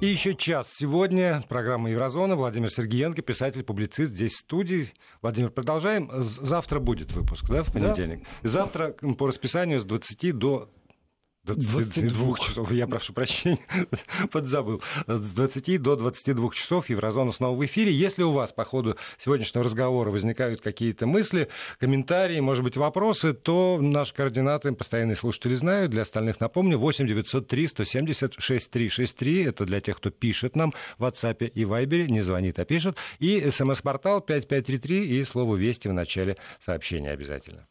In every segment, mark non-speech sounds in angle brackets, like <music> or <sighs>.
И еще час сегодня. Программа «Еврозона». Владимир Сергеенко, писатель-публицист здесь в студии. Владимир, продолжаем. Завтра будет выпуск, да, в понедельник? Да. Завтра по расписанию с 20 до 22 часов, я прошу прощения, <laughs> подзабыл. С 20 до 22 часов Еврозона снова в эфире. Если у вас по ходу сегодняшнего разговора возникают какие-то мысли, комментарии, может быть, вопросы, то наши координаты постоянные слушатели знают. Для остальных напомню, 8 903 170 6363. Это для тех, кто пишет нам в WhatsApp и Viber, не звонит, а пишет. И смс-портал 5533 и слово «Вести» в начале сообщения обязательно.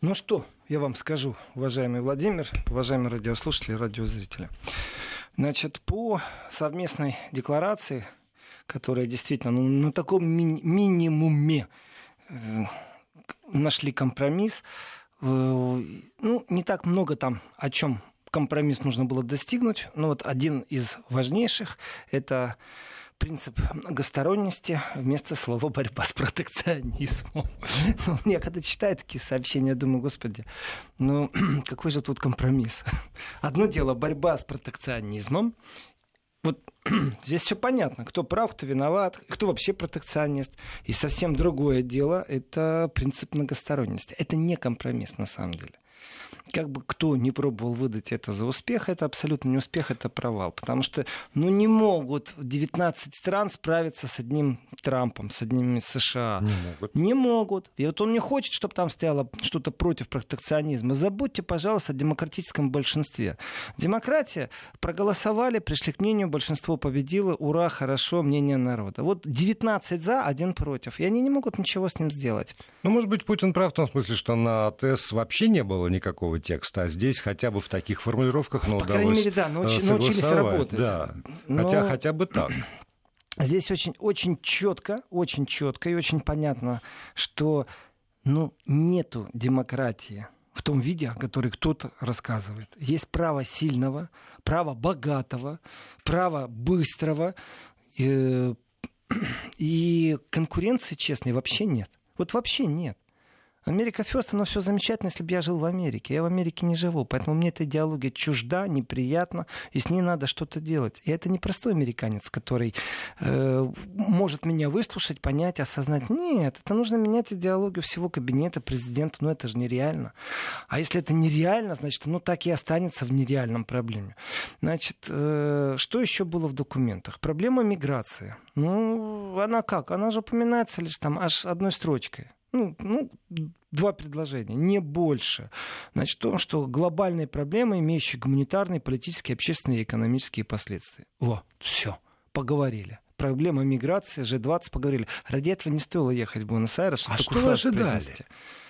Ну что, я вам скажу, уважаемый Владимир, уважаемые радиослушатели, радиозрители. Значит, по совместной декларации, которая действительно ну, на таком ми- минимуме э, нашли компромисс, э, ну, не так много там о чем компромисс нужно было достигнуть, но вот один из важнейших — это принцип многосторонности вместо слова борьба с протекционизмом. <laughs> Ну, я когда читаю такие сообщения, думаю, господи, ну <clears throat> какой же тут компромисс? <laughs> Одно дело борьба с протекционизмом, вот <clears throat> здесь все понятно, кто прав, кто виноват, кто вообще протекционист. И совсем другое дело — это принцип многосторонности. Это не компромисс на самом деле как бы кто не пробовал выдать это за успех, это абсолютно не успех, это провал. Потому что ну, не могут 19 стран справиться с одним Трампом, с одним США. Не могут. Не могут. И вот он не хочет, чтобы там стояло что-то против протекционизма. Забудьте, пожалуйста, о демократическом большинстве. Демократия проголосовали, пришли к мнению, большинство победило, ура, хорошо, мнение народа. Вот 19 за, один против. И они не могут ничего с ним сделать. Ну, может быть, Путин прав в том смысле, что на ТЭС вообще не было никакого текста, а здесь хотя бы в таких формулировках ну, По удалось крайней мере, да, науч, научились работать. Да. Но... Хотя хотя бы так. Здесь очень, очень четко, очень четко и очень понятно, что ну, нету демократии в том виде, о которой кто-то рассказывает. Есть право сильного, право богатого, право быстрого, э, <clears throat> и конкуренции честной вообще нет. Вот вообще нет. Америка Фест, оно все замечательно, если бы я жил в Америке. Я в Америке не живу, поэтому мне эта идеология чужда, неприятна, и с ней надо что-то делать. И это не простой американец, который э, может меня выслушать, понять, осознать. Нет, это нужно менять идеологию всего кабинета президента, но это же нереально. А если это нереально, значит, оно так и останется в нереальном проблеме. Значит, э, что еще было в документах? Проблема миграции. Ну, она как? Она же упоминается лишь там аж одной строчкой. Ну, ну, два предложения, не больше. Значит, в том, что глобальные проблемы, имеющие гуманитарные, политические, общественные и экономические последствия. Во, все, поговорили проблема миграции, G20 поговорили. Ради этого не стоило ехать в Буэнос-Айрес. А что вы ожидали?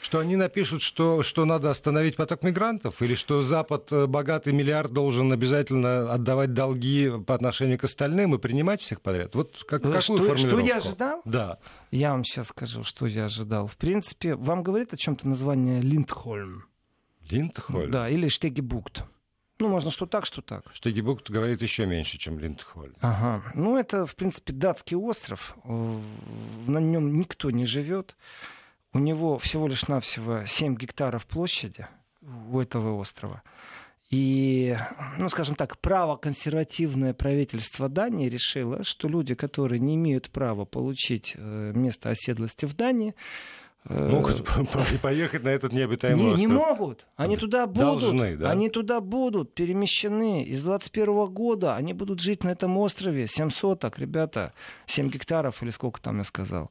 Что они напишут, что, что надо остановить поток мигрантов? Или что Запад, э, богатый миллиард, должен обязательно отдавать долги по отношению к остальным и принимать всех подряд? Вот как, э, какую что, формулировку? Что я ожидал? Да. Я вам сейчас скажу, что я ожидал. В принципе, вам говорит о чем-то название Линдхольм? Линдхольм? Да, или Штегебукт. Ну, можно что так, что так. Штегебукт говорит еще меньше, чем Линдхольм. Ага. Ну, это, в принципе, датский остров. На нем никто не живет. У него всего лишь навсего 7 гектаров площади у этого острова. И, ну, скажем так, право консервативное правительство Дании решило, что люди, которые не имеют права получить э, место оседлости в Дании, Могут <laughs> поехать на этот необитаемый не, остров. Не могут. Они туда будут. Должны, да? Они туда будут перемещены. Из 21 года они будут жить на этом острове. 7 соток, ребята. 7 гектаров или сколько там я сказал.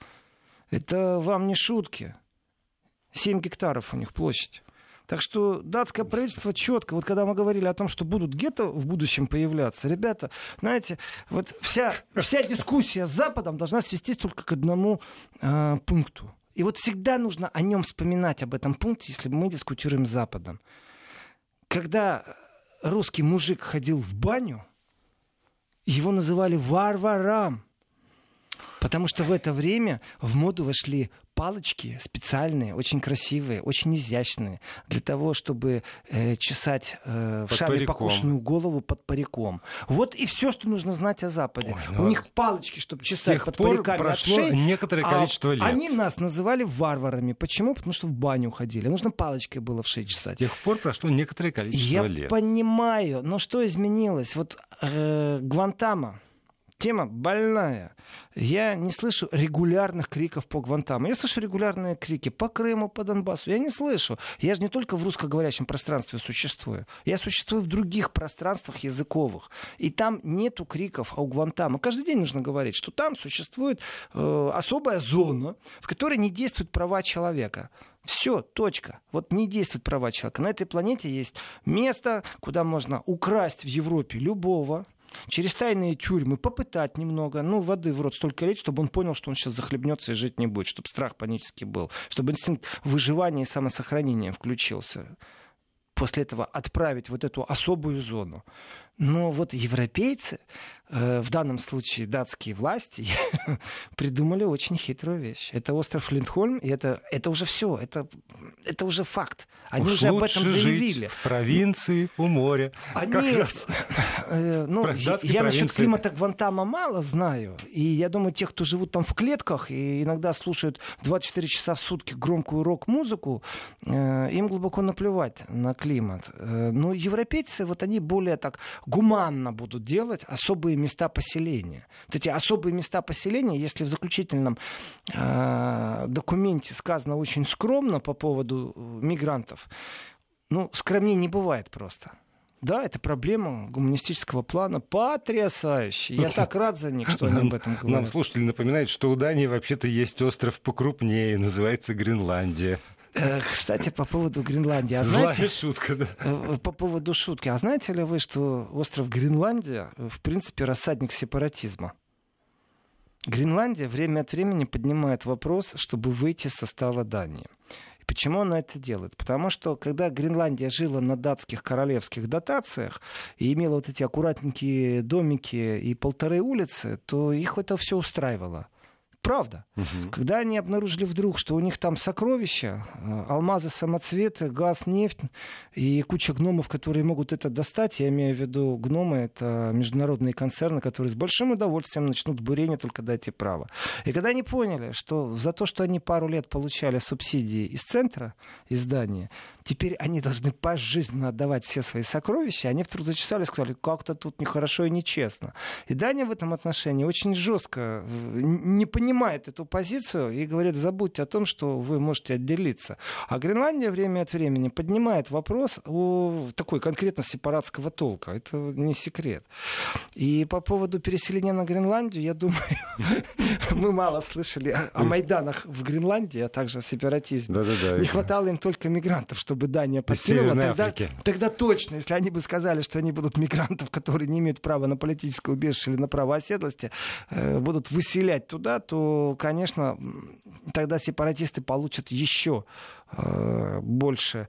Это вам не шутки. 7 гектаров у них площадь. Так что датское правительство четко, вот когда мы говорили о том, что будут гетто в будущем появляться, ребята, знаете, вот вся, вся дискуссия с Западом должна свестись только к одному э, пункту. И вот всегда нужно о нем вспоминать, об этом пункте, если мы дискутируем с Западом. Когда русский мужик ходил в баню, его называли варваром. Потому что в это время в моду вошли палочки специальные, очень красивые, очень изящные, для того, чтобы э, чесать э, в шале покушенную голову под париком. Вот и все, что нужно знать о Западе. Ой, ну, У них палочки, чтобы чесать под пор париками прошло от шеи, некоторое а количество а лет. Они нас называли варварами. Почему? Потому что в баню ходили. Нужно палочкой было в шею чесать. С тех пор прошло некоторое количество Я лет. Я понимаю, но что изменилось? Вот э, Гвантама, тема больная. Я не слышу регулярных криков по Гвантаму. Я слышу регулярные крики по Крыму, по Донбассу. Я не слышу. Я же не только в русскоговорящем пространстве существую. Я существую в других пространствах языковых. И там нету криков о Гвантаму. Каждый день нужно говорить, что там существует э, особая зона, в которой не действуют права человека. Все, точка. Вот не действуют права человека. На этой планете есть место, куда можно украсть в Европе любого, через тайные тюрьмы попытать немного, ну, воды в рот столько лить, чтобы он понял, что он сейчас захлебнется и жить не будет, чтобы страх панический был, чтобы инстинкт выживания и самосохранения включился. После этого отправить вот эту особую зону. Но вот европейцы, э, в данном случае датские власти, <laughs> придумали очень хитрую вещь. Это остров Линдхольм, и это, это уже все, это, это уже факт. Они Уж уже об этом заявили. В провинции у моря. Они, <laughs> э, ну, я насчет климата Гвантама мало знаю. И я думаю, те, кто живут там в клетках и иногда слушают 24 часа в сутки громкую рок-музыку, э, им глубоко наплевать на климат. Но европейцы, вот они более так гуманно будут делать особые места поселения. Вот эти особые места поселения, если в заключительном э, документе сказано очень скромно по поводу э, мигрантов, ну, скромнее не бывает просто. Да, это проблема гуманистического плана потрясающая. Я так рад за них, что они об этом говорят. Нам слушатели напоминают, что у Дании вообще-то есть остров покрупнее, называется Гренландия. Э, кстати, по поводу Гренландии. А Злая знаете, шутка, да. Э, по поводу шутки. А знаете ли вы, что остров Гренландия, э, в принципе, рассадник сепаратизма? Гренландия время от времени поднимает вопрос, чтобы выйти из состава Дании. И почему она это делает? Потому что, когда Гренландия жила на датских королевских дотациях и имела вот эти аккуратненькие домики и полторы улицы, то их это все устраивало. Правда. Угу. Когда они обнаружили вдруг, что у них там сокровища, э, алмазы, самоцветы, газ, нефть и куча гномов, которые могут это достать, я имею в виду гномы, это международные концерны, которые с большим удовольствием начнут бурение, только дайте право. И когда они поняли, что за то, что они пару лет получали субсидии из центра, из здания, теперь они должны пожизненно отдавать все свои сокровища, они вдруг зачесали и сказали, как-то тут нехорошо и нечестно. И Дания в этом отношении очень жестко э, не понимает эту позицию и говорит, забудьте о том, что вы можете отделиться. А Гренландия время от времени поднимает вопрос о такой конкретно сепаратского толка. Это не секрет. И по поводу переселения на Гренландию, я думаю, <laughs> мы мало слышали о Майданах в Гренландии, а также о сепаратизме. Не хватало им только мигрантов, чтобы бы Дания подкинула, тогда, тогда точно, если они бы сказали, что они будут мигрантов, <laughs> которые не имеют права на политическое убежище или на право оседлости, э, будут выселять туда, то, конечно, тогда сепаратисты получат еще э, больше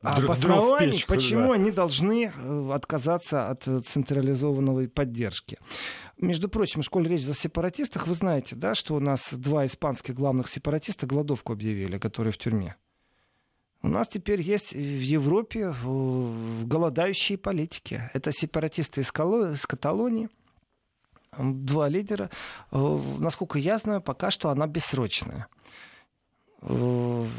обоснований, почему да. они должны э, отказаться от централизованной поддержки. Между прочим, в школе речь за сепаратистах, вы знаете, да, что у нас два испанских главных сепаратиста голодовку объявили, которые в тюрьме. У нас теперь есть в Европе голодающие политики. Это сепаратисты из Каталонии. Два лидера. Насколько я знаю, пока что она бессрочная.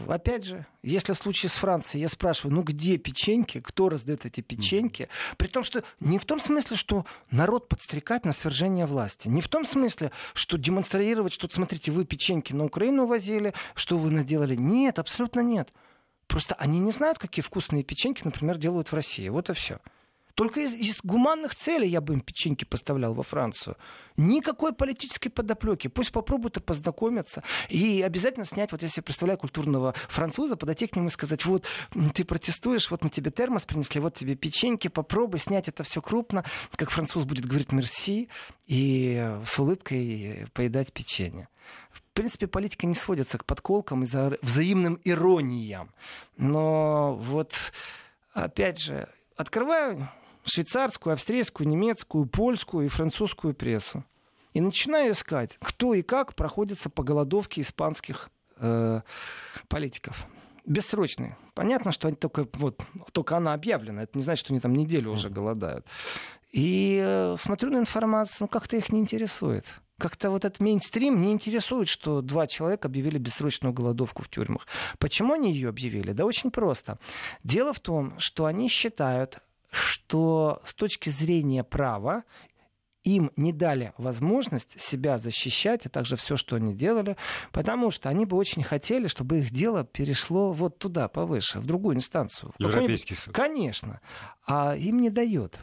Опять же, если в случае с Францией я спрашиваю, ну где печеньки, кто раздает эти печеньки, при том, что не в том смысле, что народ подстрекать на свержение власти, не в том смысле, что демонстрировать, что, смотрите, вы печеньки на Украину возили, что вы наделали. Нет, абсолютно нет. Просто они не знают, какие вкусные печеньки, например, делают в России. Вот и все. Только из, из гуманных целей я бы им печеньки поставлял во Францию. Никакой политической подоплеки. Пусть попробуют и познакомиться. И обязательно снять, вот если я представляю культурного француза, подойти к нему и сказать, вот ты протестуешь, вот мы тебе термос принесли, вот тебе печеньки, попробуй снять это все крупно. Как француз будет говорить мерси и с улыбкой поедать печенье принципе, политика не сводится к подколкам и за взаимным ирониям. Но вот, опять же, открываю швейцарскую, австрийскую, немецкую, польскую и французскую прессу. и начинаю искать, кто и как проходится по голодовке испанских э, политиков бессрочные. Понятно, что они только, вот, только она объявлена. Это не значит, что они там неделю уже голодают. И э, смотрю на информацию, ну как-то их не интересует. Как-то вот этот мейнстрим не интересует, что два человека объявили бессрочную голодовку в тюрьмах. Почему они ее объявили? Да очень просто. Дело в том, что они считают, что с точки зрения права им не дали возможность себя защищать, а также все, что они делали, потому что они бы очень хотели, чтобы их дело перешло вот туда, повыше, в другую инстанцию. Европейский суд. Конечно. А им не дает.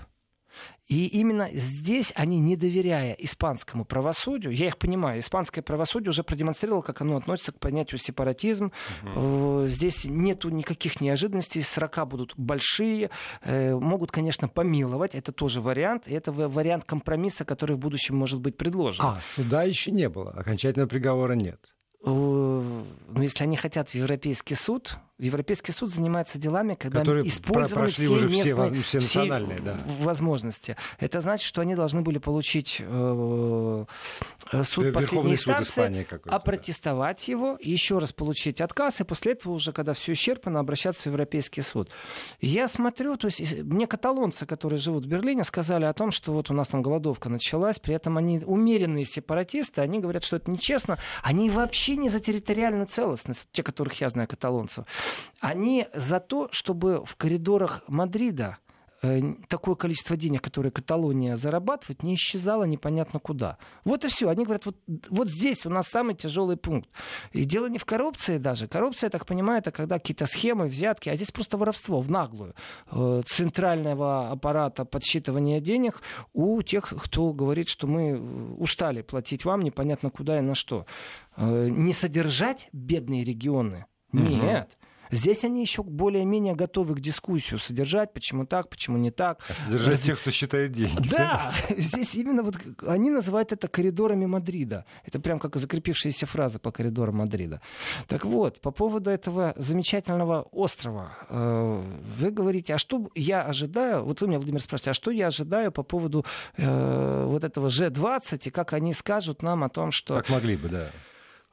И именно здесь они, не доверяя испанскому правосудию, я их понимаю, испанское правосудие уже продемонстрировало, как оно относится к понятию сепаратизм. Угу. Здесь нету никаких неожиданностей, срока будут большие, э, могут, конечно, помиловать, это тоже вариант, это вариант компромисса, который в будущем может быть предложен. А, суда еще не было, окончательного приговора нет. Ну, если они хотят в Европейский суд, Европейский суд занимается делами, когда Которые использованы все, уже местные, все, все национальные да. возможности. Это значит, что они должны были получить э, э суд Верховный последней инстанции, опротестовать да. его, еще раз получить отказ, и после этого уже, когда все исчерпано, обращаться в Европейский суд. Я смотрю, то есть мне каталонцы, которые живут в Берлине, сказали о том, что вот у нас там голодовка началась, при этом они умеренные сепаратисты, они говорят, что это нечестно, они вообще не за территориальную целостность, те, которых я знаю, каталонцев. Они за то, чтобы в коридорах Мадрида э, такое количество денег, которое Каталония зарабатывает, не исчезало непонятно куда. Вот и все. Они говорят, вот, вот здесь у нас самый тяжелый пункт. И дело не в коррупции даже. Коррупция, я так понимаю, это когда какие-то схемы, взятки, а здесь просто воровство в наглую. Э, центрального аппарата подсчитывания денег у тех, кто говорит, что мы устали платить вам непонятно куда и на что. Э, не содержать бедные регионы. Нет. Здесь они еще более-менее готовы к дискуссию содержать, почему так, почему не так. А содержать Раз... тех, кто считает деньги. Да, <laughs> здесь именно вот они называют это коридорами Мадрида. Это прям как закрепившаяся фраза по коридорам Мадрида. Так вот, по поводу этого замечательного острова, э, вы говорите, а что я ожидаю, вот вы меня, Владимир, спрашиваете, а что я ожидаю по поводу э, вот этого G20 и как они скажут нам о том, что... Как могли бы, да.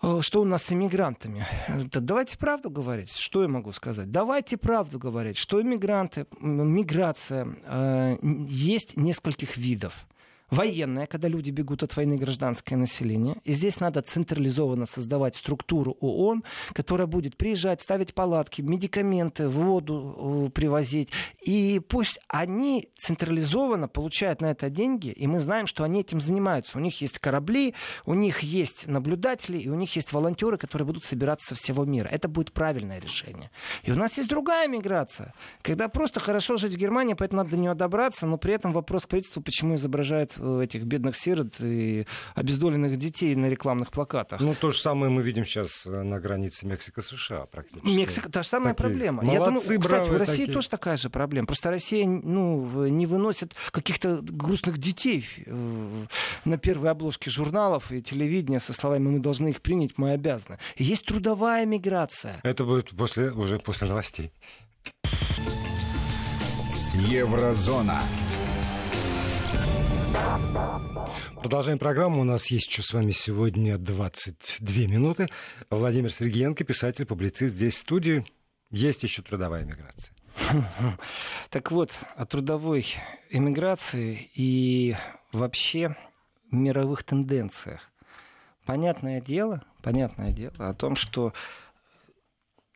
Э, что у нас с иммигрантами? Да давайте правду говорить. Что я могу сказать? Давайте правду говорить, что иммигранты, миграция, э, есть нескольких видов военная, когда люди бегут от войны, гражданское население. И здесь надо централизованно создавать структуру ООН, которая будет приезжать, ставить палатки, медикаменты, воду привозить. И пусть они централизованно получают на это деньги, и мы знаем, что они этим занимаются. У них есть корабли, у них есть наблюдатели, и у них есть волонтеры, которые будут собираться со всего мира. Это будет правильное решение. И у нас есть другая миграция, когда просто хорошо жить в Германии, поэтому надо до нее добраться, но при этом вопрос к правительству, почему изображают этих бедных сирот и обездоленных детей на рекламных плакатах. Ну, то же самое мы видим сейчас э, на границе Мексика-США практически. Мексика, та же самая Такие проблема. Молодцы, Я думаю, кстати, у России такие. тоже такая же проблема. Просто Россия ну, не выносит каких-то грустных детей э, на первой обложке журналов и телевидения со словами «мы должны их принять, мы обязаны». Есть трудовая миграция. Это будет после, уже после новостей. Еврозона. Продолжаем программу. У нас есть еще с вами сегодня 22 минуты. Владимир Сергеенко, писатель, публицист здесь в студии. Есть еще трудовая миграция. <laughs> Так вот, о трудовой иммиграции и вообще мировых тенденциях. Понятное дело, понятное дело о том, что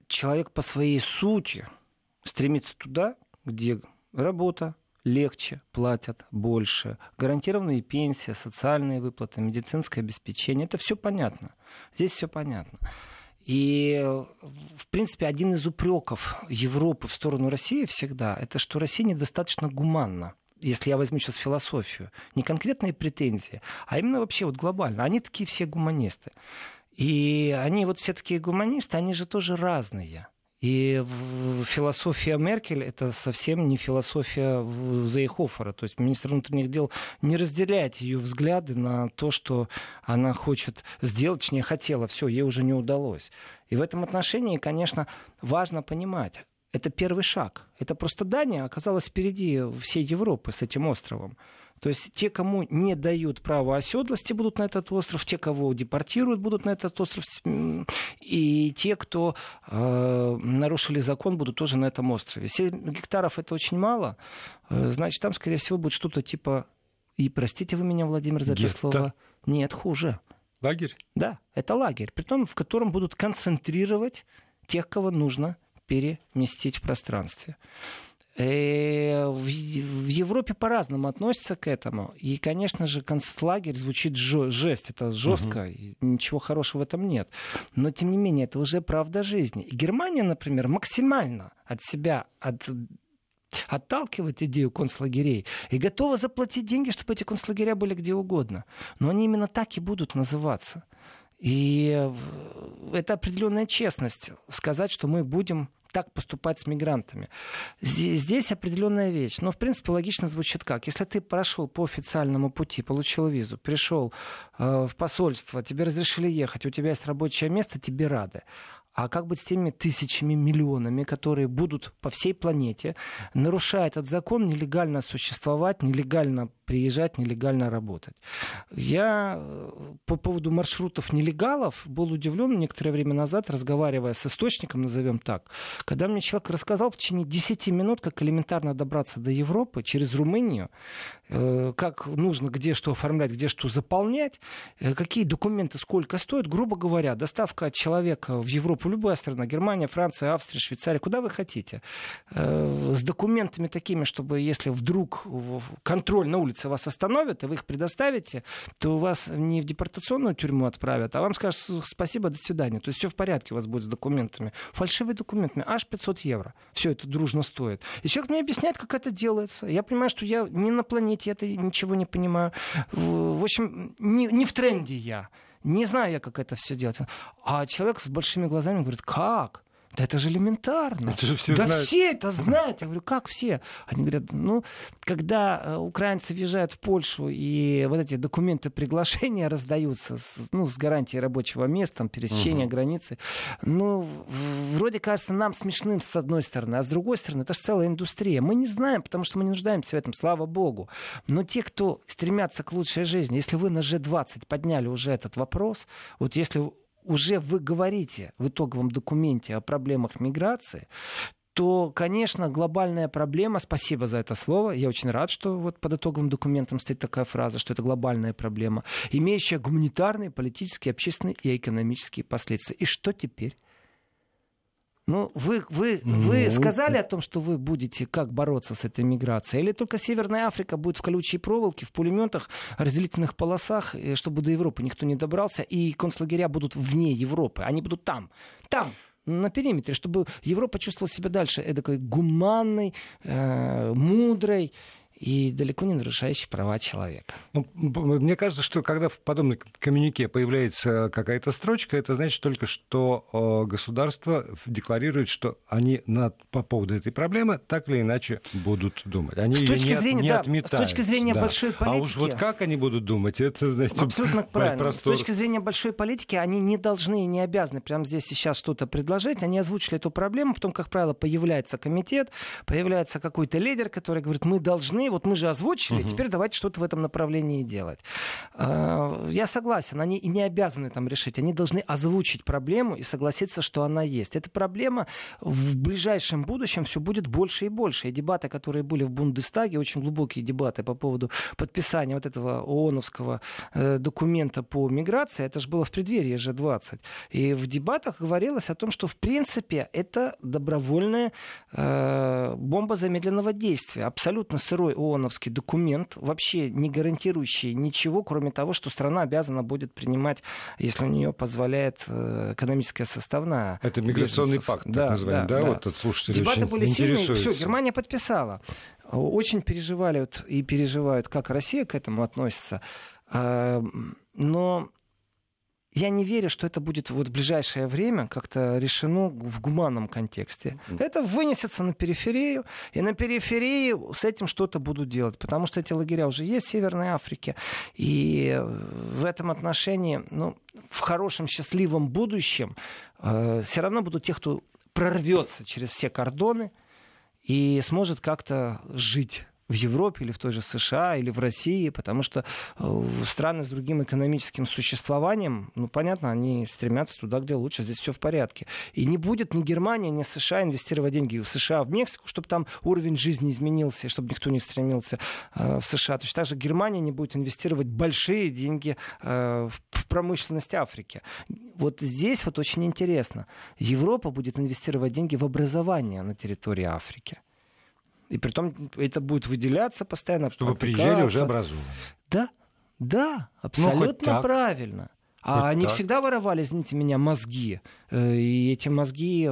человек по своей сути стремится туда, где работа, легче, платят больше. Гарантированные пенсии, социальные выплаты, медицинское обеспечение. Это все понятно. Здесь все понятно. И, в принципе, один из упреков Европы в сторону России всегда, это что Россия недостаточно гуманна если я возьму сейчас философию, не конкретные претензии, а именно вообще вот глобально. Они такие все гуманисты. И они вот все такие гуманисты, они же тоже разные. И философия Меркель это совсем не философия Зейхофера. То есть министр внутренних дел не разделяет ее взгляды на то, что она хочет сделать, точнее хотела, все, ей уже не удалось. И в этом отношении, конечно, важно понимать, это первый шаг. Это просто Дания оказалась впереди всей Европы с этим островом. То есть те, кому не дают права оседлости, будут на этот остров, те, кого депортируют, будут на этот остров, и те, кто э, нарушили закон, будут тоже на этом острове. 7 гектаров это очень мало, э, значит, там, скорее всего, будет что-то типа, и простите вы меня, Владимир, за это Гетто. слово, нет, хуже. Лагерь? Да, это лагерь, при том, в котором будут концентрировать тех, кого нужно переместить в пространстве. Э, В Европе по-разному относятся к этому. И, конечно же, концлагерь звучит жесть. Это жестко, и ничего хорошего в этом нет. Но, тем не менее, это уже правда жизни. И Германия, например, максимально от себя от отталкивает идею концлагерей и готова заплатить деньги, чтобы эти концлагеря были где угодно. Но они именно так и будут называться. И э, это определенная честность сказать, что мы будем так поступать с мигрантами. Здесь определенная вещь. Но, в принципе, логично звучит как. Если ты прошел по официальному пути, получил визу, пришел э, в посольство, тебе разрешили ехать, у тебя есть рабочее место, тебе рады. А как быть с теми тысячами, миллионами, которые будут по всей планете, нарушая этот закон, нелегально существовать, нелегально приезжать, нелегально работать? Я э, по поводу маршрутов нелегалов был удивлен некоторое время назад, разговаривая с источником, назовем так, когда мне человек рассказал в течение 10 минут, как элементарно добраться до Европы через Румынию, э, как нужно где что оформлять, где что заполнять, э, какие документы сколько стоят. Грубо говоря, доставка от человека в Европу, любая страна, Германия, Франция, Австрия, Швейцария, куда вы хотите, с документами такими, чтобы если вдруг контроль на улице вас остановит, и вы их предоставите, то вас не в депортационную тюрьму отправят, а вам скажут «С- спасибо, до свидания. То есть все в порядке у вас будет с документами. Фальшивые документы, аж 500 евро. Все это дружно стоит. И человек мне объясняет, как это делается. Я понимаю, что я не на планете, это ничего не понимаю. В общем, не, не в тренде я. Не знаю я, как это все делать. А человек с большими глазами говорит, как? Да это же элементарно. Это же все да знают. все это знают. Я говорю, как все? Они говорят, ну, когда э, украинцы въезжают в Польшу, и вот эти документы приглашения <laughs> раздаются с, ну, с гарантией рабочего места, там, пересечения Мгм. границы, ну, вроде кажется нам смешным с одной стороны, а с другой стороны, это же целая индустрия. Мы не знаем, потому что мы не нуждаемся в этом, слава богу. Но те, кто стремятся к лучшей жизни, если вы на G20 подняли уже этот вопрос, вот если уже вы говорите в итоговом документе о проблемах миграции, то, конечно, глобальная проблема, спасибо за это слово, я очень рад, что вот под итоговым документом стоит такая фраза, что это глобальная проблема, имеющая гуманитарные, политические, общественные и экономические последствия. И что теперь? Ну, вы, вы, вы Ну, сказали о том, что вы будете как бороться с этой миграцией? Или только Северная Африка будет в колючей проволоке, в пулеметах, разделительных полосах, э, чтобы до Европы никто не добрался, и концлагеря будут вне Европы, они будут там, там, на периметре, чтобы Европа чувствовала себя дальше? Эдакой гуманной, э, мудрой и далеко не нарушающей права человека. Ну, мне кажется, что когда в подобном коммюнике появляется какая-то строчка, это значит только, что э, государство декларирует, что они на, по поводу этой проблемы так или иначе будут думать. Они С точки не, от- зрения, не да, с отметают. точки зрения да. большой А уж политики- вот как они будут думать, это, знаете, Абсолютно <laughs> правильно. простор. С точки зрения большой политики, они не должны и не обязаны прямо здесь сейчас что-то предложить. Они озвучили эту проблему, потом, как правило, появляется комитет, появляется какой-то лидер, который говорит, мы должны, вот мы же озвучили, теперь давайте что-то в этом направлении делать. А, Я согласен, они и не обязаны там решить, они должны озвучить проблему и согласиться, что она есть. Эта проблема в ближайшем будущем все будет больше и больше. И дебаты, которые были в Бундестаге, очень глубокие дебаты по поводу подписания вот этого ООНовского э, документа по миграции, это же было в преддверии G20. И в дебатах говорилось о том, что в принципе это добровольная э, бомба замедленного действия. Абсолютно сырой ООНовский документ, вообще не гарантирующий ничего, кроме того, что страна обязана будет принимать, если у нее позволяет э, экономическая составная. Это миграционный беженцев. пакт, так Да, называемый, да? да. Вот тут слушатели Дебаты были сильные, все. Германия подписала. Очень переживали и переживают, как Россия к этому относится. А, Но я не верю, что это будет вот в ближайшее время как-то решено в гуманном контексте. Это вынесется на периферию, и на периферии с этим что-то будут делать, потому что эти лагеря уже есть в Северной Африке, и в этом отношении, ну, в хорошем, счастливом будущем все равно будут те, кто прорвется через все кордоны и сможет как-то жить в Европе или в той же США или в России, потому что э, страны с другим экономическим существованием, ну, понятно, они стремятся туда, где лучше, здесь все в порядке. И не будет ни Германия, ни США инвестировать деньги в США, в Мексику, чтобы там уровень жизни изменился, и чтобы никто не стремился э, в США. Точно так же Германия не будет инвестировать большие деньги э, в промышленность Африки. Вот здесь вот очень интересно. Европа будет инвестировать деньги в образование на территории Африки. И при том это будет выделяться постоянно. Чтобы приезжали уже образованные. Да, да, ну, абсолютно ну, правильно. А хоть они так. всегда воровали, извините меня, мозги. Э, и эти мозги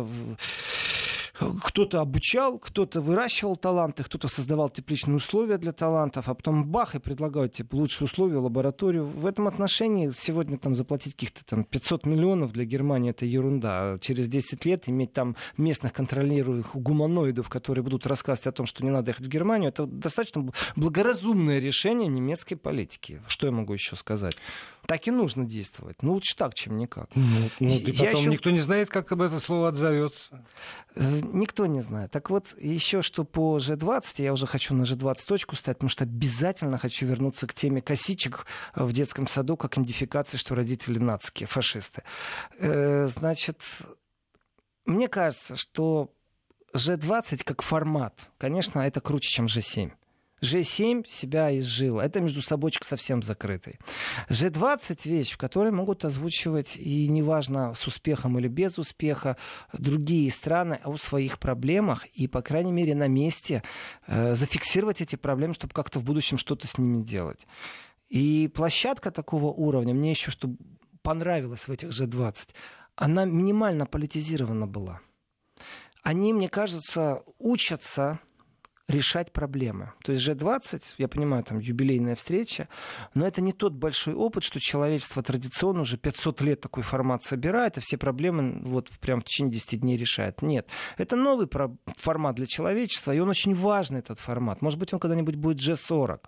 кто-то обучал, кто-то выращивал таланты, кто-то создавал тепличные условия для талантов, а потом бах и предлагают типа, лучшие условия, лабораторию. В этом отношении сегодня там заплатить каких-то там 500 миллионов для Германии это ерунда. Через 10 лет иметь там местных контролируемых гуманоидов, которые будут рассказывать о том, что не надо ехать в Германию, это достаточно благоразумное решение немецкой политики. Что я могу еще сказать? Так и нужно действовать. Ну, лучше так, чем никак. Ну, ну и потом еще... никто не знает, как об это слово отзовется. Э, никто не знает. Так вот, еще что по G20, я уже хочу на G20 точку ставить, потому что обязательно хочу вернуться к теме косичек в детском саду, как идентификации, что родители нацики, фашисты. Э, значит, мне кажется, что G20 как формат, конечно, это круче, чем G7. G7 себя изжил. Это между собойчик совсем закрытый. G20 вещь, в которой могут озвучивать, и неважно, с успехом или без успеха, другие страны о своих проблемах и, по крайней мере, на месте э, зафиксировать эти проблемы, чтобы как-то в будущем что-то с ними делать. И площадка такого уровня, мне еще что понравилось в этих G20, она минимально политизирована была. Они, мне кажется, учатся решать проблемы. То есть G20, я понимаю, там юбилейная встреча, но это не тот большой опыт, что человечество традиционно уже 500 лет такой формат собирает, и все проблемы вот прям в течение 10 дней решает. Нет, это новый формат для человечества, и он очень важный, этот формат. Может быть, он когда-нибудь будет G40.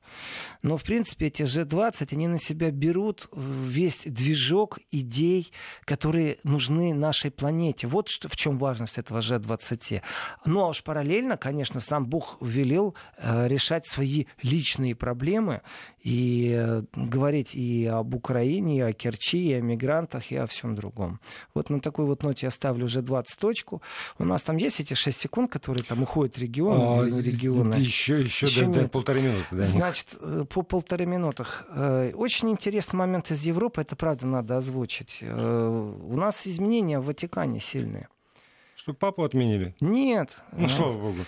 Но, в принципе, эти G20, они на себя берут весь движок идей, которые нужны нашей планете. Вот что, в чем важность этого G20. Ну, а уж параллельно, конечно, сам Бог велел э, решать свои личные проблемы и э, говорить и об Украине, и о Керчи, и о мигрантах, и о всем другом. Вот на такой вот ноте я ставлю уже 20 точку. У нас там есть эти 6 секунд, которые там уходят регионы а, регионы? Еще, еще, еще до, до полторы минуты. Да, Значит, э, по полторы минутах. Очень интересный момент из Европы, это правда надо озвучить. У нас изменения в Ватикане сильные. Что папу отменили? Нет. Ну, слава богу.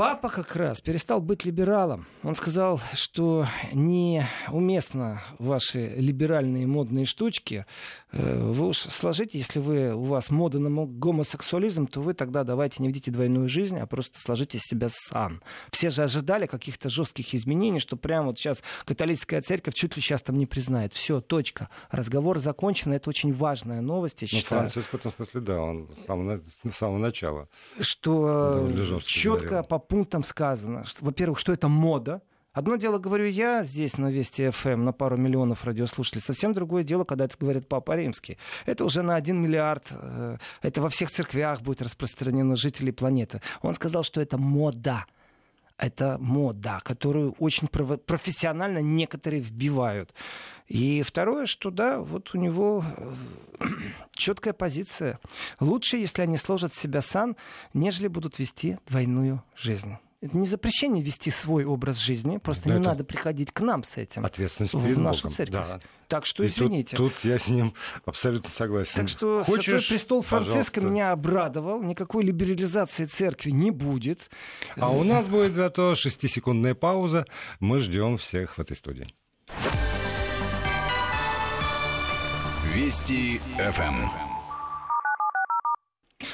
Папа как раз перестал быть либералом. Он сказал, что неуместно ваши либеральные модные штучки. Э, вы уж сложите, если вы, у вас мода на гомосексуализм, то вы тогда давайте не видите двойную жизнь, а просто сложите себя сам. Все же ожидали каких-то жестких изменений, что прямо вот сейчас католическая церковь чуть ли сейчас там не признает. Все, точка. Разговор закончен. Это очень важная новость, я ну, считаю. Франциск в этом смысле, да, он с самого, с самого начала. Что четко по пунктам сказано, во-первых, что это мода, Одно дело говорю я здесь на Вести ФМ на пару миллионов радиослушателей, совсем другое дело, когда это говорит Папа Римский. Это уже на один миллиард, э, это во всех церквях будет распространено жителей планеты. Он сказал, что это мода. Это мода, которую очень профессионально некоторые вбивают. И второе, что да, вот у него э, <clears throat> четкая позиция. Лучше, если они сложат себя сан, нежели будут вести двойную жизнь. Это не запрещение вести свой образ жизни, просто да, не надо приходить к нам с этим. Ответственность перед в нашу Богом. церковь. Да. Так что извините. Тут, тут я с ним абсолютно согласен. Так что Хочешь, Святой престол Франциска пожалуйста. меня обрадовал. Никакой либерализации церкви не будет. А у нас будет зато шестисекундная пауза. Мы ждем всех в этой студии. Вести ФМ.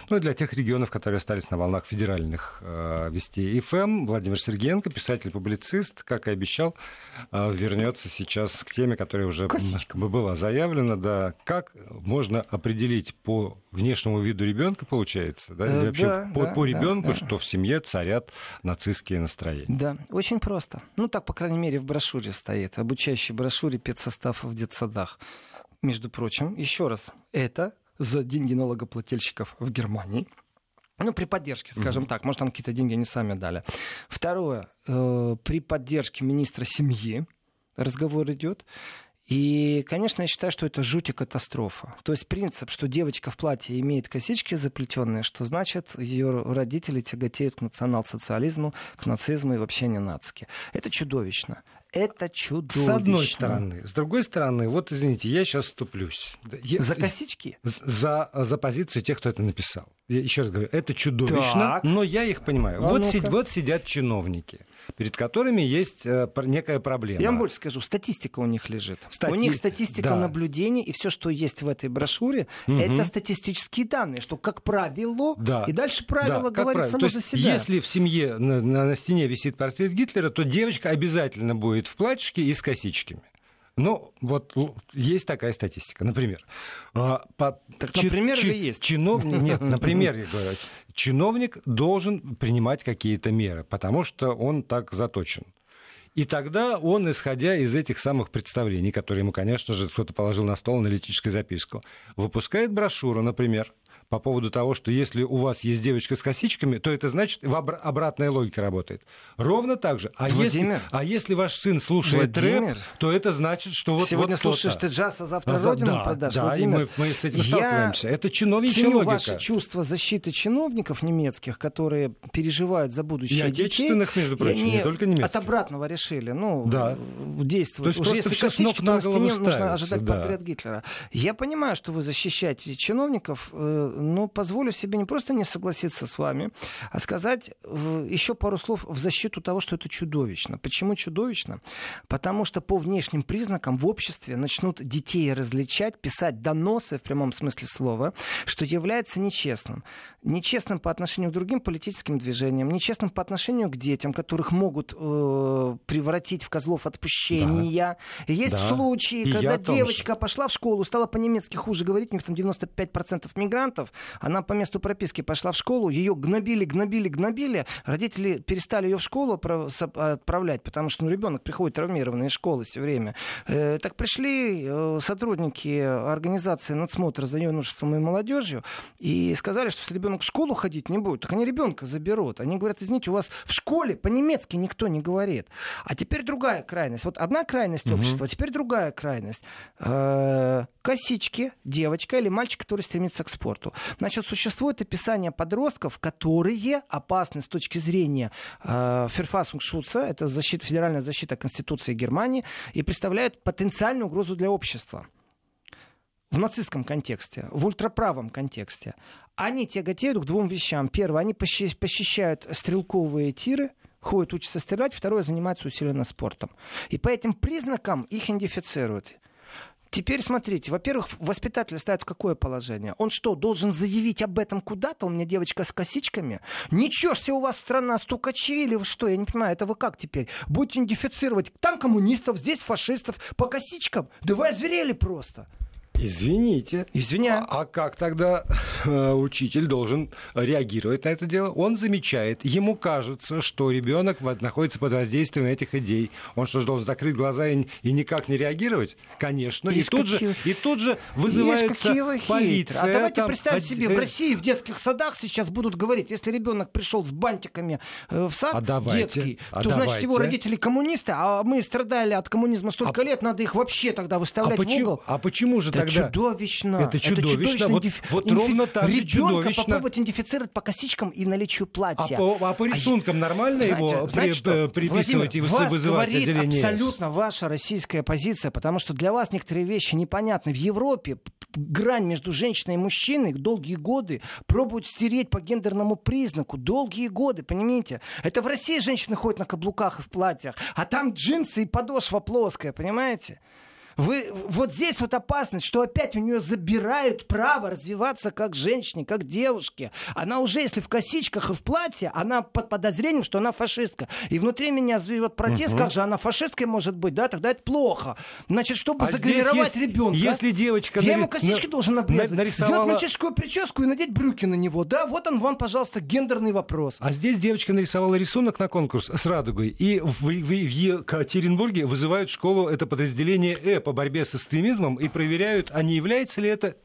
Ну и для тех регионов, которые остались на волнах федеральных э, вестей ФМ, Владимир Сергеенко, писатель-публицист, как и обещал, э, вернется сейчас к теме, которая уже Косичка. была заявлена. Да, как можно определить по внешнему виду ребенка, получается, да, э, вообще да, по, да, по ребенку, да, что в семье царят нацистские настроения? Да, очень просто. Ну, так, по крайней мере, в брошюре стоит, обучающей брошюре педсостав в детсадах. Между прочим, еще раз, это за деньги налогоплательщиков в Германии. Ну, при поддержке, скажем mm-hmm. так. Может, там какие-то деньги они сами дали. Второе. Э, при поддержке министра семьи разговор идет. И, конечно, я считаю, что это жуть и катастрофа. То есть принцип, что девочка в платье имеет косички заплетенные, что значит ее родители тяготеют к национал-социализму, к нацизму и вообще не нацики. Это чудовищно. Это чудовищно. С одной стороны. С другой стороны, вот извините, я сейчас вступлюсь. За косички? За, за позицию тех, кто это написал. Я еще раз говорю, это чудовищно, так. но я их понимаю. А вот, си- вот сидят чиновники перед которыми есть э, некая проблема. Я вам больше скажу, статистика у них лежит. Стати... У них статистика да. наблюдений, и все, что есть в этой брошюре, угу. это статистические данные, что, как правило, да. и дальше правило да, говорит само за себя. Если в семье на, на, на стене висит портрет Гитлера, то девочка обязательно будет в платьишке и с косичками. Ну, вот есть такая статистика, например. А, по, так, чи, например, чи, есть? Чиновник, нет, <laughs> например, я говорю, чиновник должен принимать какие-то меры, потому что он так заточен. И тогда он, исходя из этих самых представлений, которые ему, конечно же, кто-то положил на стол аналитическую записку, выпускает брошюру, например, по поводу того, что если у вас есть девочка с косичками, то это значит в обр- обратная логика работает. Ровно так же. А, если, а если ваш сын слушает Владимир, рэп, то это значит, что вот Сегодня вот слушаешь ты джаз, а завтра а, родину да, продашь. Да, Владимир, и мы, мы с этим сталкиваемся. Это чиновничья логика. ваше чувство защиты чиновников немецких, которые переживают за будущее и детей. Между прочим, не только немецких. От обратного решили, ну, да. действовать. То есть Уже просто все с ног на голову нужно ожидать да. портрет Гитлера. Я понимаю, что вы защищаете чиновников, э, но позволю себе не просто не согласиться с вами, а сказать еще пару слов в защиту того, что это чудовищно. Почему чудовищно? Потому что по внешним признакам в обществе начнут детей различать, писать доносы в прямом смысле слова, что является нечестным. Нечестным по отношению к другим политическим движениям, нечестным по отношению к детям, которых могут э, превратить в козлов отпущения. Да. Есть да. случаи, И когда девочка же. пошла в школу, стала по-немецки хуже говорить, у них там 95% мигрантов, она по месту прописки пошла в школу, ее гнобили, гнобили, гнобили. Родители перестали ее в школу отправлять, потому что ну, ребенок приходит травмированный из школы все время. Э, так пришли э, сотрудники организации надсмотра за юношеством и молодежью и сказали, что если ребенок в школу ходить не будет, так они ребенка заберут. Они говорят, извините, у вас в школе по-немецки никто не говорит. А теперь другая крайность. Вот одна крайность угу. общества, а теперь другая крайность. Э, косички, девочка или мальчик, который стремится к спорту. Значит, существует описание подростков, которые опасны с точки зрения э, Ферфасунгшутца, это защита, федеральная защита Конституции Германии, и представляют потенциальную угрозу для общества в нацистском контексте, в ультраправом контексте, они тяготеют к двум вещам. Первое, они похищают стрелковые тиры, ходят, учатся стрелять. Второе, занимаются усиленно спортом. И по этим признакам их идентифицируют. Теперь смотрите, во-первых, воспитатель ставит в какое положение? Он что, должен заявить об этом куда-то? У меня девочка с косичками? Ничего себе у вас страна стукачей или что? Я не понимаю, это вы как теперь? Будете идентифицировать там коммунистов, здесь фашистов по косичкам? Да вы озверели просто. Извините. Извиняю. А, а как тогда э, учитель должен реагировать на это дело? Он замечает, ему кажется, что ребенок находится под воздействием этих идей. Он что же должен закрыть глаза и, и никак не реагировать? Конечно. И, тут, же, и тут же вызывается полиция. А давайте там, представьте себе, в России в детских садах сейчас будут говорить, если ребенок пришел с бантиками э, в сад а давайте, детский, а то давайте. значит его родители коммунисты, а мы страдали от коммунизма столько а, лет, надо их вообще тогда выставлять а почему, в угол. А почему же тогда тогда... чудовищно. Это чудовищно. Это чудовищно. Вот, Инфи... вот ровно так Ребенка чудовищно. попробовать идентифицировать по косичкам и наличию платья. А по, а по рисункам а, нормально знаете, его знаете, при, что? приписывать Владимир, и вызывать отделение абсолютно ваша российская позиция, потому что для вас некоторые вещи непонятны. В Европе грань между женщиной и мужчиной долгие годы пробуют стереть по гендерному признаку. Долгие годы, понимаете? Это в России женщины ходят на каблуках и в платьях, а там джинсы и подошва плоская, понимаете? Вы, вот здесь вот опасность, что опять у нее забирают право развиваться как женщине, как девушке. Она уже, если в косичках и в платье, она под подозрением, что она фашистка. И внутри меня живет протест, угу. как же она фашисткой может быть, да, тогда это плохо. Значит, чтобы а загримировать ребенка, если девочка я ему косички на... должен обрезать, нарисовала... сделать мальчишескую прическу и надеть брюки на него, да, вот он вам, пожалуйста, гендерный вопрос. А здесь девочка нарисовала рисунок на конкурс с радугой, и в, в, в Екатеринбурге вызывают в школу это подразделение Э по борьбе с экстремизмом и проверяют, а не является ли это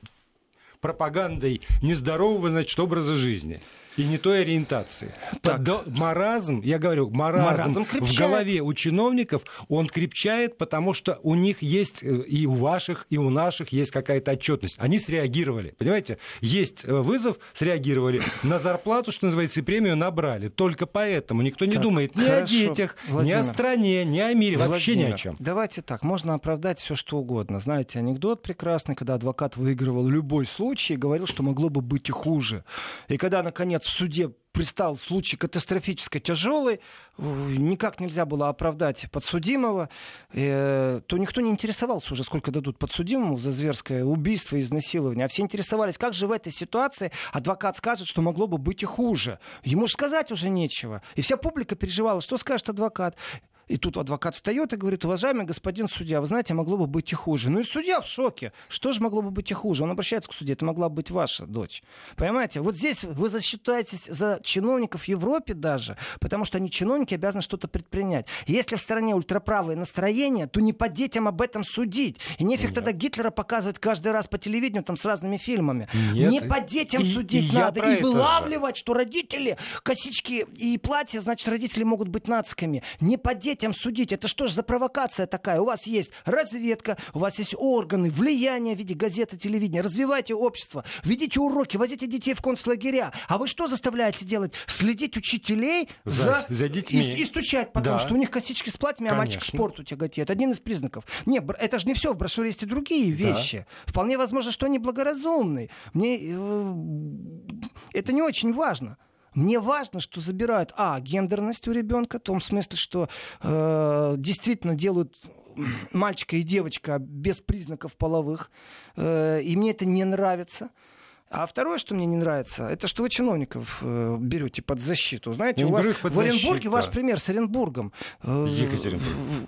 пропагандой нездорового, значит, образа жизни. И не той ориентации. Так. До, маразм, я говорю, маразм, маразм в голове у чиновников, он крепчает, потому что у них есть, э, и у ваших, и у наших есть какая-то отчетность. Они среагировали. Понимаете, есть э, вызов, среагировали. На зарплату, что называется, и премию набрали. Только поэтому никто не так, думает ни хорошо. о детях, Владимир. ни о стране, ни о мире, Владимир, вообще ни о чем. Давайте так, можно оправдать все что угодно. Знаете, анекдот прекрасный, когда адвокат выигрывал любой случай и говорил, что могло бы быть и хуже. И когда, наконец, в суде пристал случай катастрофически тяжелый, никак нельзя было оправдать подсудимого, э, то никто не интересовался уже, сколько дадут подсудимому за зверское убийство и изнасилование. А все интересовались, как же в этой ситуации адвокат скажет, что могло бы быть и хуже. Ему же сказать уже нечего. И вся публика переживала, что скажет адвокат. И тут адвокат встает и говорит, уважаемый господин судья, вы знаете, могло бы быть и хуже. Ну и судья в шоке. Что же могло бы быть и хуже? Он обращается к суде, это могла быть ваша дочь. Понимаете? Вот здесь вы засчитаетесь за чиновников в Европе даже, потому что они чиновники обязаны что-то предпринять. Если в стране ультраправое настроение, то не по детям об этом судить. И нефиг Нет. тогда Гитлера показывать каждый раз по телевидению там с разными фильмами. Нет. Не по детям и, судить и надо. И вылавливать, же. что родители, косички и платья, значит, родители могут быть нациками. Не по детям детям судить. Это что ж за провокация такая? У вас есть разведка, у вас есть органы, влияние в виде газеты, телевидения. Развивайте общество, ведите уроки, возите детей в концлагеря. А вы что заставляете делать? Следить учителей за, за, за детьми. И, и стучать потому, да. что у них косички с платьями, а мальчик к спорту тяготеет. Один из признаков. Нет, это же не все. В брошюре есть и другие вещи. Да. Вполне возможно, что они благоразумные. Мне э, это не очень важно. Мне важно, что забирают, а, гендерность у ребенка, в том смысле, что э, действительно делают мальчика и девочка без признаков половых, э, и мне это не нравится. А второе, что мне не нравится, это что вы чиновников э, берете под защиту. Знаете, я у вас в Оренбурге защиту. ваш пример с Оренбургом. Э,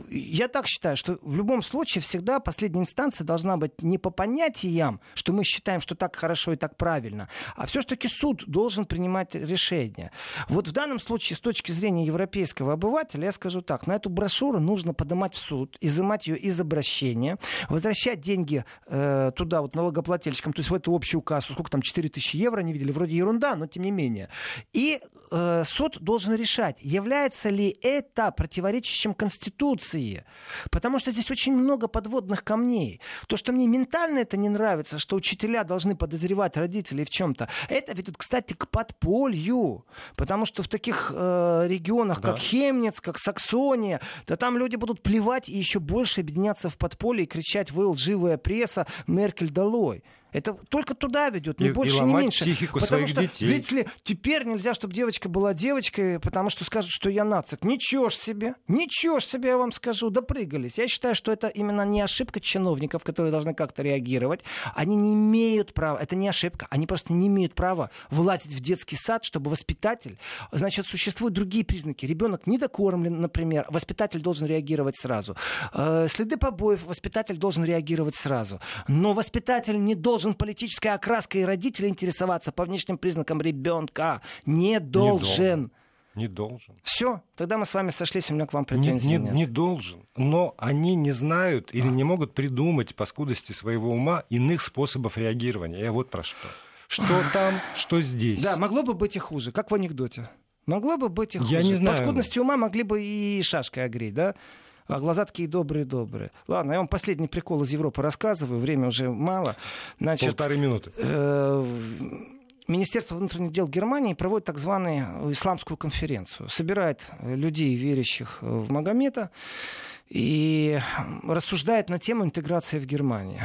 я так считаю, что в любом случае всегда последняя инстанция должна быть не по понятиям, что мы считаем, что так хорошо и так правильно, а все-таки суд должен принимать решение. Вот в данном случае, с точки зрения европейского обывателя, я скажу так, на эту брошюру нужно поднимать в суд, изымать ее из обращения, возвращать деньги э, туда, вот налогоплательщикам, то есть в эту общую кассу, сколько там 4 тысячи евро не видели, вроде ерунда, но тем не менее. И э, суд должен решать, является ли это противоречащим Конституции. Потому что здесь очень много подводных камней. То, что мне ментально это не нравится, что учителя должны подозревать родителей в чем-то, это ведет, кстати, к подполью. Потому что в таких э, регионах, да. как Хемниц, как Саксония, да там люди будут плевать и еще больше объединяться в подполье и кричать «Вы лживая пресса, Меркель долой». Это только туда ведет, не и, больше, и не меньше. психику потому своих что, детей. Видите ли, теперь нельзя, чтобы девочка была девочкой, потому что скажут, что я нацик. Ничего ж себе, ничего ж себе, я вам скажу, допрыгались. Я считаю, что это именно не ошибка чиновников, которые должны как-то реагировать. Они не имеют права, это не ошибка, они просто не имеют права влазить в детский сад, чтобы воспитатель... Значит, существуют другие признаки. Ребенок недокормлен, например, воспитатель должен реагировать сразу. Э, следы побоев, воспитатель должен реагировать сразу. Но воспитатель не должен должен политической окраской и родителей интересоваться по внешним признакам ребенка. Не должен. Не должен. Все, тогда мы с вами сошлись, у меня к вам претензий не, не, не должен. Но они не знают или а. не могут придумать по скудости своего ума иных способов реагирования. Я вот про что. Что <sighs> там, что здесь. Да, могло бы быть и хуже, как в анекдоте. Могло бы быть и хуже. Я не знаю. По скудости ума могли бы и шашкой огреть, да? А глаза такие добрые-добрые. Ладно, я вам последний прикол из Европы рассказываю, время уже мало. Значит, Полторы минуты. Э, Министерство внутренних дел Германии проводит так званую исламскую конференцию. Собирает людей, верящих в Магомета, и рассуждает на тему интеграции в Германии.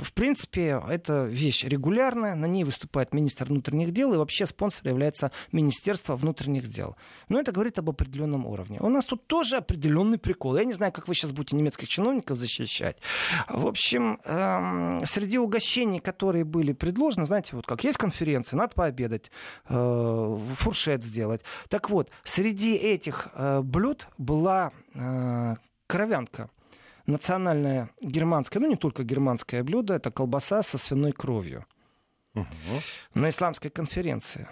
В принципе, это вещь регулярная, на ней выступает министр внутренних дел, и вообще спонсор является Министерство внутренних дел. Но это говорит об определенном уровне. У нас тут тоже определенный прикол. Я не знаю, как вы сейчас будете немецких чиновников защищать. В общем, эм, среди угощений, которые были предложены, знаете, вот как есть конференция, надо пообедать, э, фуршет сделать. Так вот, среди этих э, блюд была э, кровянка национальное германское, ну не только германское блюдо, это колбаса со свиной кровью. Угу. На исламской конференции.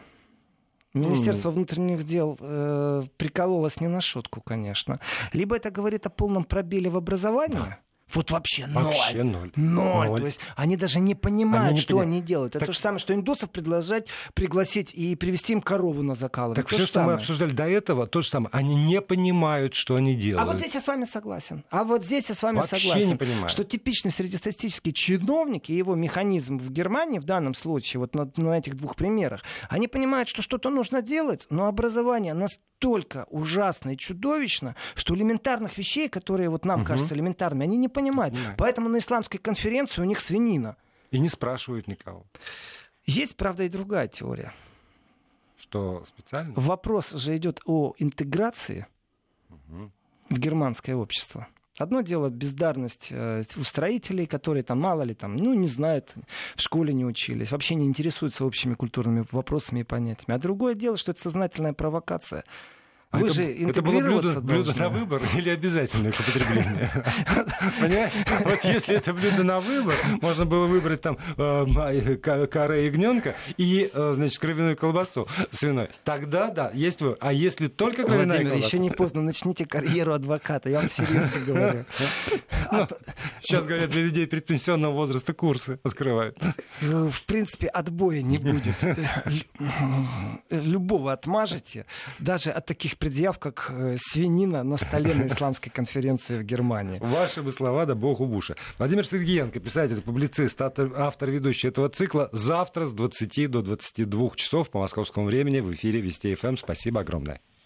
Министерство внутренних дел э, прикололось не на шутку, конечно. Либо это говорит о полном пробеле в образовании, Вот вообще. Вообще ноль. Ноль. ноль. То есть они даже не понимают, они не что понимают. они делают. Это так... то же самое, что индусов предложить, пригласить и привести им корову на закалывание. Так то все, что самое. мы обсуждали до этого, то же самое. Они не понимают, что они делают. А вот здесь я с вами согласен. А вот здесь я с вами вообще согласен. Не понимаю. Что типичный среднестатистический чиновник и его механизм в Германии в данном случае, вот на, на этих двух примерах, они понимают, что что-то нужно делать, но образование настолько ужасно и чудовищно, что элементарных вещей, которые вот нам угу. кажутся элементарными, они не понимают. Понимаю. Поэтому на исламской конференции у них свинина. И не спрашивают никого. Есть, правда, и другая теория. Что специально? Вопрос же идет о интеграции угу. в германское общество. Одно дело бездарность э, у строителей, которые там мало ли там, ну, не знают, в школе не учились, вообще не интересуются общими культурными вопросами и понятиями. А другое дело, что это сознательная провокация. А Вы это, же это было блюдо, блюдо на выбор или обязательное к употреблению? <laughs> Понимаете? Вот если это блюдо на выбор, можно было выбрать там э, каре ягненка и, э, значит, кровяную колбасу свиной. Тогда, да, есть вы. А если только кровяная колбаса? еще не поздно, начните карьеру адвоката, я вам серьезно говорю. <laughs> Ну, сейчас, говорят, для людей предпенсионного возраста курсы открывают. Э, в принципе, отбоя не будет. <laughs> Любого отмажете, даже от таких предъяв, как э, свинина на столе на исламской конференции в Германии. Ваши бы слова, да богу буша. Владимир Сергеенко, писатель, публицист, автор, ведущий этого цикла. Завтра с 20 до 22 часов по московскому времени в эфире Вести ФМ. Спасибо огромное.